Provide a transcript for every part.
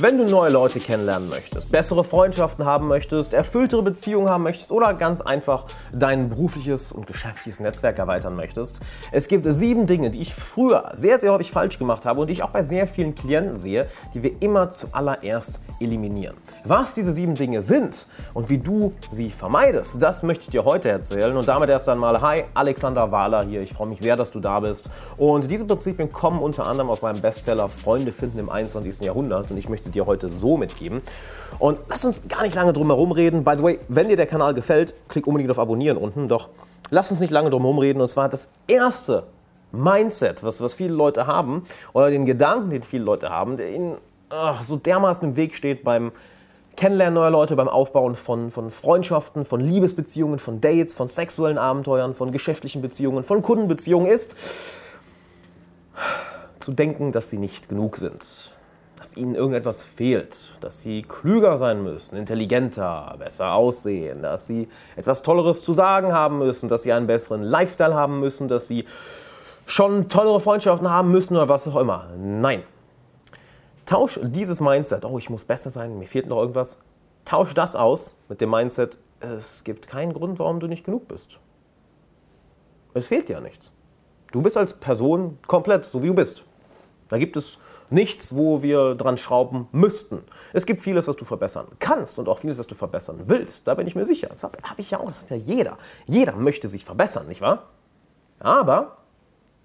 Wenn du neue Leute kennenlernen möchtest, bessere Freundschaften haben möchtest, erfülltere Beziehungen haben möchtest oder ganz einfach dein berufliches und geschäftliches Netzwerk erweitern möchtest, es gibt sieben Dinge, die ich früher sehr, sehr häufig falsch gemacht habe und die ich auch bei sehr vielen Klienten sehe, die wir immer zuallererst eliminieren. Was diese sieben Dinge sind und wie du sie vermeidest, das möchte ich dir heute erzählen. Und damit erst einmal, hi, Alexander Wahler hier. Ich freue mich sehr, dass du da bist. Und diese Prinzipien kommen unter anderem aus meinem Bestseller Freunde finden im 21. Jahrhundert und ich möchte sie dir heute so mitgeben. Und lass uns gar nicht lange drum herum reden. By the way, wenn dir der Kanal gefällt, klick unbedingt auf Abonnieren unten. Doch lass uns nicht lange drum herum reden. Und zwar das erste Mindset, was, was viele Leute haben, oder den Gedanken, den viele Leute haben, der ihnen ach, so dermaßen im Weg steht beim Kennenlernen neuer Leute, beim Aufbauen von, von Freundschaften, von Liebesbeziehungen, von Dates, von sexuellen Abenteuern, von geschäftlichen Beziehungen, von Kundenbeziehungen ist, zu denken, dass sie nicht genug sind dass ihnen irgendetwas fehlt, dass sie klüger sein müssen, intelligenter, besser aussehen, dass sie etwas Tolleres zu sagen haben müssen, dass sie einen besseren Lifestyle haben müssen, dass sie schon tollere Freundschaften haben müssen oder was auch immer. Nein. Tausch dieses Mindset, oh, ich muss besser sein, mir fehlt noch irgendwas, tausch das aus mit dem Mindset, es gibt keinen Grund, warum du nicht genug bist. Es fehlt dir nichts. Du bist als Person komplett so, wie du bist. Da gibt es nichts, wo wir dran schrauben müssten. Es gibt vieles, was du verbessern kannst und auch vieles, was du verbessern willst. Da bin ich mir sicher. Das habe hab ich ja auch. Das hat ja jeder. Jeder möchte sich verbessern, nicht wahr? Aber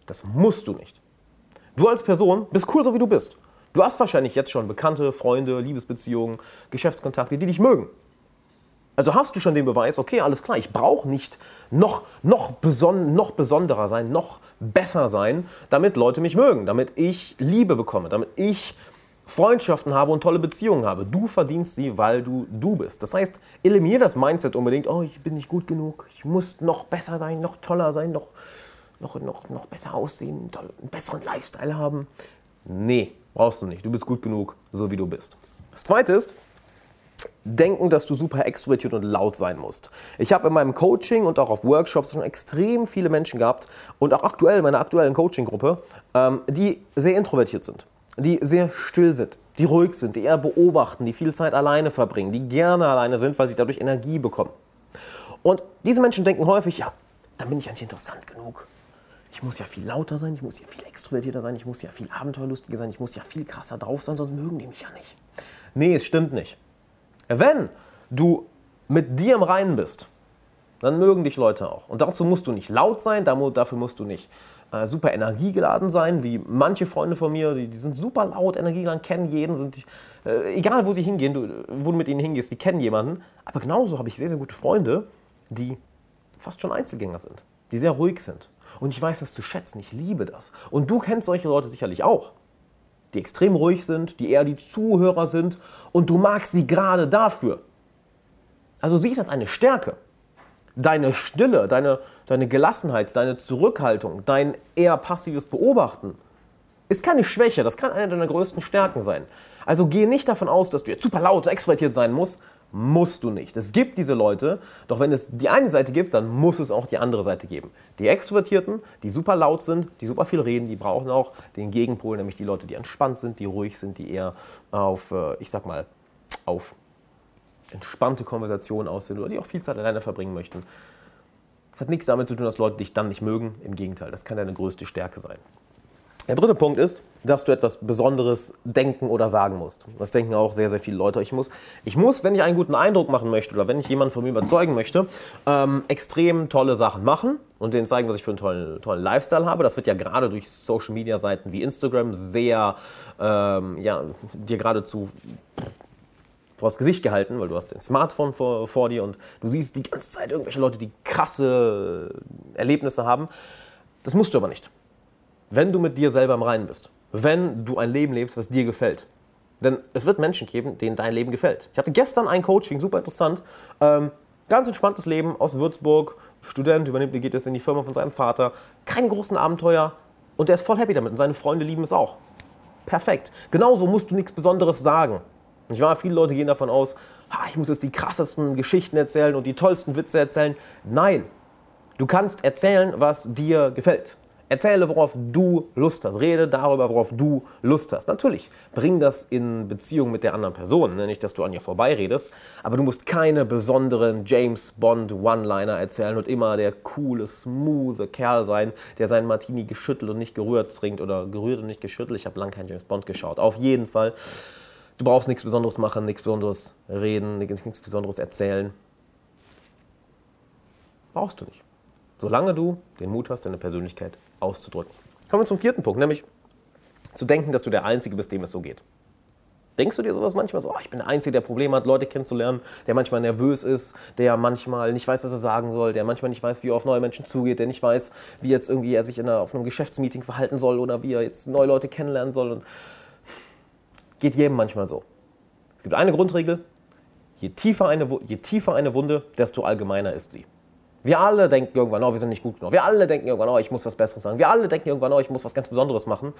das musst du nicht. Du als Person bist cool, so wie du bist. Du hast wahrscheinlich jetzt schon Bekannte, Freunde, Liebesbeziehungen, Geschäftskontakte, die dich mögen. Also hast du schon den Beweis, okay, alles klar, ich brauche nicht noch, noch, beson noch besonderer sein, noch besser sein, damit Leute mich mögen, damit ich Liebe bekomme, damit ich Freundschaften habe und tolle Beziehungen habe. Du verdienst sie, weil du du bist. Das heißt, eliminiere das Mindset unbedingt, oh, ich bin nicht gut genug, ich muss noch besser sein, noch toller sein, noch, noch, noch, noch besser aussehen, einen besseren Lifestyle haben. Nee, brauchst du nicht. Du bist gut genug, so wie du bist. Das Zweite ist, denken, dass du super extrovertiert und laut sein musst. Ich habe in meinem Coaching und auch auf Workshops schon extrem viele Menschen gehabt und auch aktuell in meiner aktuellen Coaching-Gruppe, ähm, die sehr introvertiert sind, die sehr still sind, die ruhig sind, die eher beobachten, die viel Zeit alleine verbringen, die gerne alleine sind, weil sie dadurch Energie bekommen. Und diese Menschen denken häufig, ja, dann bin ich ja nicht interessant genug. Ich muss ja viel lauter sein, ich muss ja viel extrovertierter sein, ich muss ja viel abenteuerlustiger sein, ich muss ja viel krasser drauf sein, sonst mögen die mich ja nicht. Nee, es stimmt nicht. Wenn du mit dir im Reinen bist, dann mögen dich Leute auch. Und dazu musst du nicht laut sein, dafür musst du nicht äh, super energiegeladen sein, wie manche Freunde von mir, die, die sind super laut, energiegeladen, kennen jeden, sind, äh, egal wo sie hingehen, du, wo du mit ihnen hingehst, die kennen jemanden. Aber genauso habe ich sehr, sehr gute Freunde, die fast schon Einzelgänger sind, die sehr ruhig sind. Und ich weiß das zu schätzen, ich liebe das. Und du kennst solche Leute sicherlich auch die extrem ruhig sind, die eher die Zuhörer sind und du magst sie gerade dafür. Also siehst das als eine Stärke. Deine Stille, deine, deine Gelassenheit, deine Zurückhaltung, dein eher passives Beobachten ist keine Schwäche, das kann eine deiner größten Stärken sein. Also geh nicht davon aus, dass du jetzt super laut, extrovertiert sein musst, musst du nicht. Es gibt diese Leute, doch wenn es die eine Seite gibt, dann muss es auch die andere Seite geben. Die Extrovertierten, die super laut sind, die super viel reden, die brauchen auch den Gegenpol, nämlich die Leute, die entspannt sind, die ruhig sind, die eher auf, äh, ich sag mal, auf entspannte Konversationen aus sind oder die auch viel Zeit alleine verbringen möchten. Das hat nichts damit zu tun, dass Leute dich dann nicht mögen. Im Gegenteil, das kann deine größte Stärke sein. Der dritte Punkt ist, dass du etwas Besonderes denken oder sagen musst. Das denken auch sehr, sehr viele Leute. Ich muss, ich muss wenn ich einen guten Eindruck machen möchte oder wenn ich jemanden von mir überzeugen möchte, ähm, extrem tolle Sachen machen und denen zeigen, was ich für einen tollen, tollen Lifestyle habe. Das wird ja gerade durch Social-Media-Seiten wie Instagram sehr, ähm, ja, dir geradezu vors Gesicht gehalten, weil du hast dein Smartphone vor, vor dir und du siehst die ganze Zeit irgendwelche Leute, die krasse Erlebnisse haben. Das musst du aber nicht wenn du mit dir selber im Reinen bist, wenn du ein Leben lebst, was dir gefällt. Denn es wird Menschen geben, denen dein Leben gefällt. Ich hatte gestern ein Coaching, super interessant. Ähm, ganz entspanntes Leben aus Würzburg. Student übernimmt, geht es in die Firma von seinem Vater. Keine großen Abenteuer. Und der ist voll happy damit. Und seine Freunde lieben es auch. Perfekt. Genauso musst du nichts Besonderes sagen. Ich war, viele Leute gehen davon aus, ich muss jetzt die krassesten Geschichten erzählen und die tollsten Witze erzählen. Nein. Du kannst erzählen, was dir gefällt. Erzähle, worauf du Lust hast. Rede darüber, worauf du Lust hast. Natürlich, bring das in Beziehung mit der anderen Person. Ne? Nicht, dass du an ihr vorbeiredest, aber du musst keine besonderen James Bond One-Liner erzählen und immer der coole, smooth Kerl sein, der seinen Martini geschüttelt und nicht gerührt trinkt oder gerührt und nicht geschüttelt. Ich habe lange keinen James Bond geschaut. Auf jeden Fall. Du brauchst nichts Besonderes machen, nichts Besonderes reden, nichts Besonderes erzählen. Brauchst du nicht. Solange du den Mut hast, deine Persönlichkeit auszudrücken. Kommen wir zum vierten Punkt, nämlich zu denken, dass du der Einzige bist, dem es so geht. Denkst du dir sowas manchmal so, oh, ich bin der Einzige, der Probleme hat, Leute kennenzulernen, der manchmal nervös ist, der manchmal nicht weiß, was er sagen soll, der manchmal nicht weiß, wie er auf neue Menschen zugeht, der nicht weiß, wie jetzt irgendwie er sich in einer, auf einem Geschäftsmeeting verhalten soll oder wie er jetzt neue Leute kennenlernen soll. Und geht jedem manchmal so. Es gibt eine Grundregel, je tiefer eine, je tiefer eine Wunde, desto allgemeiner ist sie. Wir alle denken irgendwann, oh, wir sind nicht gut genug. Wir alle denken irgendwann, oh, ich muss was Besseres sagen. Wir alle denken irgendwann, oh, ich muss was ganz Besonderes machen.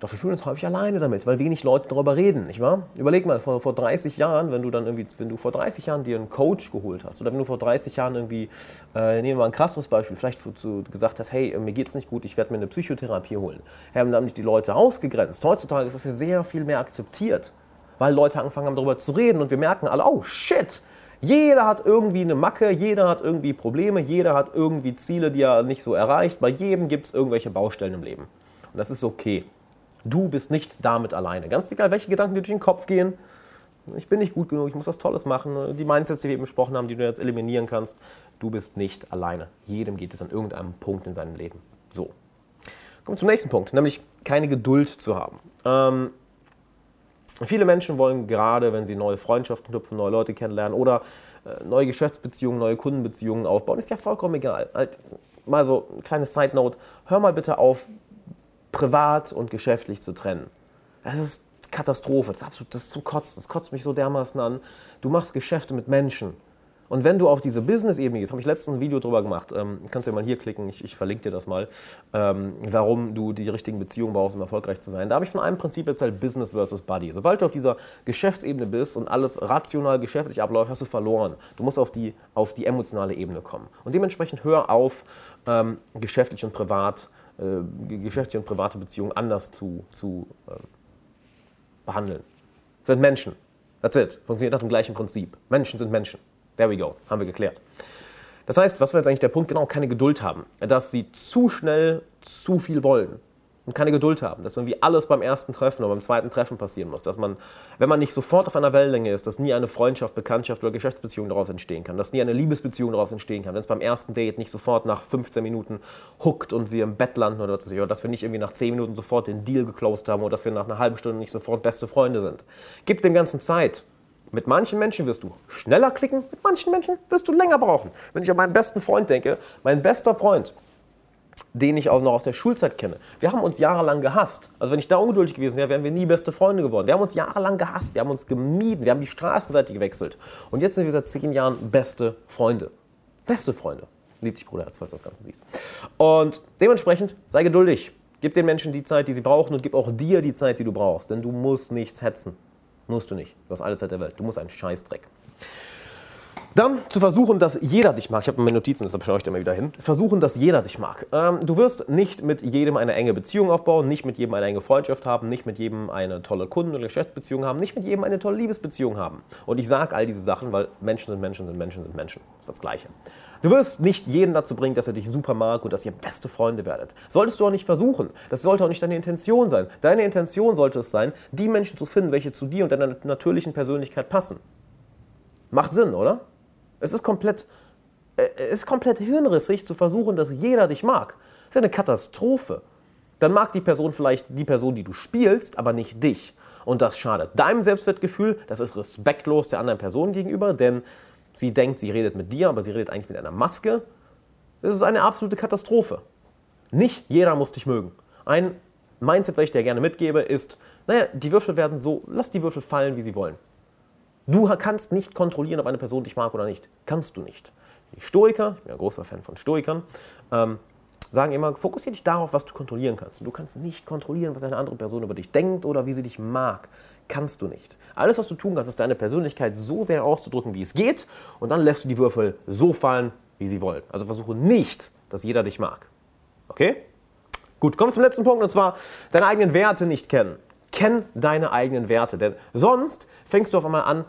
Doch wir fühlen uns häufig alleine damit, weil wenig Leute darüber reden, nicht wahr? Überleg mal, vor, vor 30 Jahren, wenn du dann irgendwie, wenn du vor 30 Jahren dir einen Coach geholt hast oder wenn du vor 30 Jahren irgendwie, äh, nehmen wir mal ein krasses Beispiel, vielleicht du gesagt hast, hey, mir geht's nicht gut, ich werde mir eine Psychotherapie holen. Haben dann nicht die Leute ausgegrenzt. Heutzutage ist das ja sehr viel mehr akzeptiert, weil Leute angefangen haben, darüber zu reden und wir merken alle, oh shit, jeder hat irgendwie eine Macke, jeder hat irgendwie Probleme, jeder hat irgendwie Ziele, die er nicht so erreicht. Bei jedem gibt es irgendwelche Baustellen im Leben. Und das ist okay. Du bist nicht damit alleine. Ganz egal, welche Gedanken dir durch den Kopf gehen. Ich bin nicht gut genug, ich muss was Tolles machen. Die Mindsets, die wir eben besprochen haben, die du jetzt eliminieren kannst. Du bist nicht alleine. Jedem geht es an irgendeinem Punkt in seinem Leben. So. Kommen wir zum nächsten Punkt, nämlich keine Geduld zu haben. Ähm, Viele Menschen wollen gerade, wenn sie neue Freundschaften knüpfen, neue Leute kennenlernen oder äh, neue Geschäftsbeziehungen, neue Kundenbeziehungen aufbauen, ist ja vollkommen egal. Halt, mal so ein kleines Side Note: Hör mal bitte auf, privat und geschäftlich zu trennen. Das ist Katastrophe, das ist absolut das ist zum Kotzen, das kotzt mich so dermaßen an. Du machst Geschäfte mit Menschen. Und wenn du auf diese Business-Ebene gehst, habe ich letztens ein Video drüber gemacht, ähm, kannst du ja mal hier klicken, ich, ich verlinke dir das mal, ähm, warum du die richtigen Beziehungen brauchst, um erfolgreich zu sein. Da habe ich von einem Prinzip erzählt, Business versus Buddy. Sobald du auf dieser Geschäftsebene bist und alles rational geschäftlich abläuft, hast du verloren. Du musst auf die, auf die emotionale Ebene kommen. Und dementsprechend hör auf, ähm, geschäftlich und privat, äh, geschäftliche und private Beziehungen anders zu, zu äh, behandeln. Das sind Menschen. That's it. Funktioniert nach dem gleichen Prinzip. Menschen sind Menschen. There we go, haben wir geklärt. Das heißt, was war jetzt eigentlich der Punkt? Genau, keine Geduld haben. Dass sie zu schnell zu viel wollen und keine Geduld haben. Dass irgendwie alles beim ersten Treffen oder beim zweiten Treffen passieren muss. Dass man, wenn man nicht sofort auf einer Wellenlänge ist, dass nie eine Freundschaft, Bekanntschaft oder Geschäftsbeziehung daraus entstehen kann. Dass nie eine Liebesbeziehung daraus entstehen kann. Wenn es beim ersten Date nicht sofort nach 15 Minuten huckt und wir im Bett landen oder, oder dass wir nicht irgendwie nach 10 Minuten sofort den Deal geclosed haben oder dass wir nach einer halben Stunde nicht sofort beste Freunde sind. Gib dem Ganzen Zeit. Mit manchen Menschen wirst du schneller klicken, mit manchen Menschen wirst du länger brauchen. Wenn ich an meinen besten Freund denke, mein bester Freund, den ich auch noch aus der Schulzeit kenne. Wir haben uns jahrelang gehasst. Also wenn ich da ungeduldig gewesen wäre, wären wir nie beste Freunde geworden. Wir haben uns jahrelang gehasst, wir haben uns gemieden, wir haben die Straßenseite gewechselt. Und jetzt sind wir seit zehn Jahren beste Freunde. Beste Freunde. Lieb dich, Bruder, falls du das Ganze siehst. Und dementsprechend sei geduldig. Gib den Menschen die Zeit, die sie brauchen und gib auch dir die Zeit, die du brauchst. Denn du musst nichts hetzen. Musst du nicht. Du hast alle Zeit der Welt. Du musst einen Scheißdreck. Dann zu versuchen, dass jeder dich mag. Ich habe meine Notizen, deshalb schaue ich da mal wieder hin. Versuchen, dass jeder dich mag. Ähm, du wirst nicht mit jedem eine enge Beziehung aufbauen, nicht mit jedem eine enge Freundschaft haben, nicht mit jedem eine tolle Kunden- oder Geschäftsbeziehung haben, nicht mit jedem eine tolle Liebesbeziehung haben. Und ich sage all diese Sachen, weil Menschen sind Menschen sind Menschen sind Menschen. Das ist das Gleiche. Du wirst nicht jeden dazu bringen, dass er dich super mag und dass ihr beste Freunde werdet. Solltest du auch nicht versuchen. Das sollte auch nicht deine Intention sein. Deine Intention sollte es sein, die Menschen zu finden, welche zu dir und deiner natürlichen Persönlichkeit passen. Macht Sinn, oder? Es ist komplett, äh, es ist komplett hirnrissig zu versuchen, dass jeder dich mag. Das ist eine Katastrophe. Dann mag die Person vielleicht die Person, die du spielst, aber nicht dich. Und das schadet deinem Selbstwertgefühl, das ist respektlos der anderen Person gegenüber, denn Sie denkt, sie redet mit dir, aber sie redet eigentlich mit einer Maske. Das ist eine absolute Katastrophe. Nicht jeder muss dich mögen. Ein Mindset, das ich dir gerne mitgebe, ist, naja, die Würfel werden so, lass die Würfel fallen, wie sie wollen. Du kannst nicht kontrollieren, ob eine Person dich mag oder nicht. Kannst du nicht. Die Stoiker, ich bin ein großer Fan von Stoikern, ähm, sagen immer, fokussiere dich darauf, was du kontrollieren kannst. Und du kannst nicht kontrollieren, was eine andere Person über dich denkt oder wie sie dich mag. Kannst du nicht. Alles, was du tun kannst, ist deine Persönlichkeit so sehr auszudrücken, wie es geht. Und dann lässt du die Würfel so fallen, wie sie wollen. Also versuche nicht, dass jeder dich mag. Okay? Gut, kommen wir zum letzten Punkt und zwar deine eigenen Werte nicht kennen. Kenn deine eigenen Werte, denn sonst fängst du auf einmal an,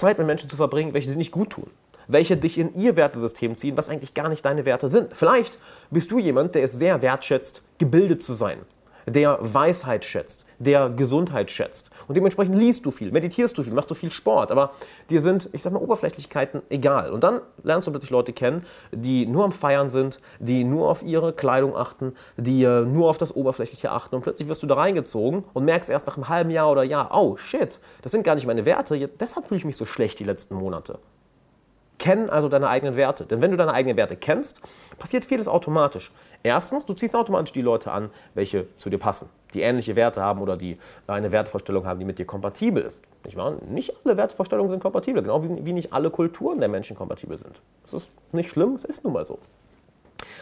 Zeit mit Menschen zu verbringen, welche dir nicht gut tun welche dich in ihr Wertesystem ziehen, was eigentlich gar nicht deine Werte sind. Vielleicht bist du jemand, der es sehr wertschätzt, gebildet zu sein, der Weisheit schätzt, der Gesundheit schätzt. Und dementsprechend liest du viel, meditierst du viel, machst du viel Sport, aber dir sind, ich sag mal, Oberflächlichkeiten egal. Und dann lernst du plötzlich Leute kennen, die nur am Feiern sind, die nur auf ihre Kleidung achten, die äh, nur auf das Oberflächliche achten. Und plötzlich wirst du da reingezogen und merkst erst nach einem halben Jahr oder Jahr, oh shit, das sind gar nicht meine Werte, deshalb fühle ich mich so schlecht die letzten Monate. Kenn also deine eigenen Werte. Denn wenn du deine eigenen Werte kennst, passiert vieles automatisch. Erstens, du ziehst automatisch die Leute an, welche zu dir passen, die ähnliche Werte haben oder die eine Wertvorstellung haben, die mit dir kompatibel ist. Nicht wahr? Nicht alle Wertvorstellungen sind kompatibel, genau wie, wie nicht alle Kulturen der Menschen kompatibel sind. Das ist nicht schlimm, es ist nun mal so.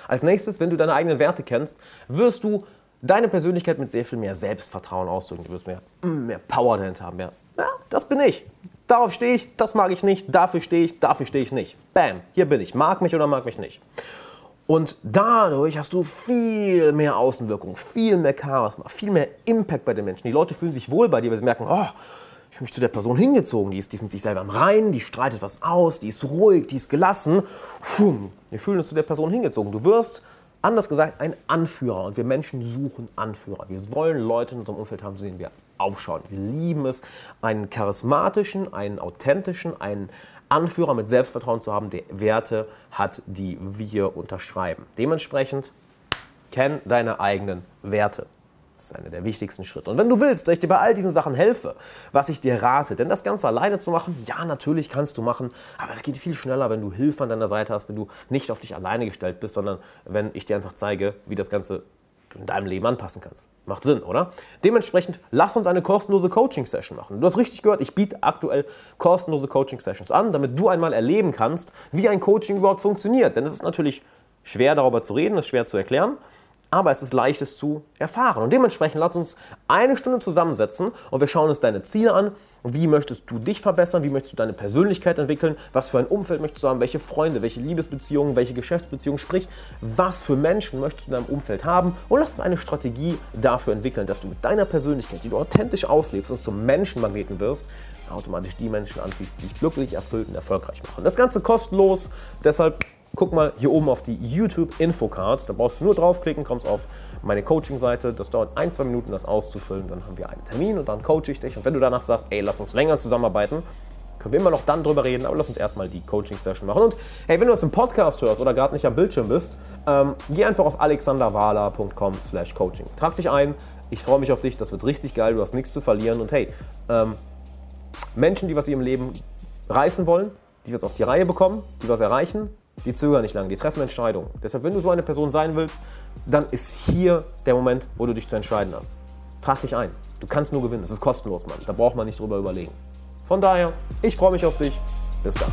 Als nächstes, wenn du deine eigenen Werte kennst, wirst du deine Persönlichkeit mit sehr viel mehr Selbstvertrauen ausdrücken. Du wirst mehr, mehr Power dahinter haben. Mehr, ja, das bin ich. Darauf stehe ich, das mag ich nicht, dafür stehe ich, dafür stehe ich nicht. Bam, hier bin ich. Mag mich oder mag mich nicht. Und dadurch hast du viel mehr Außenwirkung, viel mehr Charisma, viel mehr Impact bei den Menschen. Die Leute fühlen sich wohl bei dir, weil sie merken, oh, ich fühle mich zu der Person hingezogen. Die ist, die ist mit sich selber im Reinen, die streitet was aus, die ist ruhig, die ist gelassen. Wir fühlen uns zu der Person hingezogen. Du wirst Anders gesagt, ein Anführer. Und wir Menschen suchen Anführer. Wir wollen Leute in unserem Umfeld haben, zu denen wir aufschauen. Wir lieben es, einen charismatischen, einen authentischen, einen Anführer mit Selbstvertrauen zu haben, der Werte hat, die wir unterschreiben. Dementsprechend kenn deine eigenen Werte. Das ist einer der wichtigsten Schritte. Und wenn du willst, dass ich dir bei all diesen Sachen helfe, was ich dir rate, denn das Ganze alleine zu machen, ja, natürlich kannst du machen, aber es geht viel schneller, wenn du Hilfe an deiner Seite hast, wenn du nicht auf dich alleine gestellt bist, sondern wenn ich dir einfach zeige, wie das Ganze in deinem Leben anpassen kannst. Macht Sinn, oder? Dementsprechend lass uns eine kostenlose Coaching-Session machen. Du hast richtig gehört, ich biete aktuell kostenlose Coaching-Sessions an, damit du einmal erleben kannst, wie ein Coaching überhaupt funktioniert. Denn es ist natürlich schwer darüber zu reden, es ist schwer zu erklären aber es ist leicht, es zu erfahren. Und dementsprechend lass uns eine Stunde zusammensetzen und wir schauen uns deine Ziele an. Wie möchtest du dich verbessern? Wie möchtest du deine Persönlichkeit entwickeln? Was für ein Umfeld möchtest du haben? Welche Freunde, welche Liebesbeziehungen, welche Geschäftsbeziehungen? Sprich, was für Menschen möchtest du in deinem Umfeld haben? Und lass uns eine Strategie dafür entwickeln, dass du mit deiner Persönlichkeit, die du authentisch auslebst und zum Menschenmagneten wirst, automatisch die Menschen anziehst, die dich glücklich, erfüllt und erfolgreich machen. Das Ganze kostenlos, deshalb guck mal hier oben auf die YouTube Infocard. Da brauchst du nur draufklicken, kommst auf meine Coaching-Seite. Das dauert ein, zwei Minuten, das auszufüllen. Dann haben wir einen Termin und dann coache ich dich. Und wenn du danach sagst, ey, lass uns länger zusammenarbeiten, können wir immer noch dann drüber reden, aber lass uns erstmal die Coaching-Session machen. Und hey, wenn du das im Podcast hörst oder gerade nicht am Bildschirm bist, ähm, geh einfach auf alexanderwala.com slash coaching. Trag dich ein, ich freue mich auf dich, das wird richtig geil, du hast nichts zu verlieren. Und hey, ähm, Menschen, die was sie im Leben reißen wollen, die was auf die Reihe bekommen, die was erreichen, die zögern nicht lange, die treffen Entscheidungen. Deshalb, wenn du so eine Person sein willst, dann ist hier der Moment, wo du dich zu entscheiden hast. Trag dich ein. Du kannst nur gewinnen. Es ist kostenlos, Mann. Da braucht man nicht drüber überlegen. Von daher, ich freue mich auf dich. Bis dann.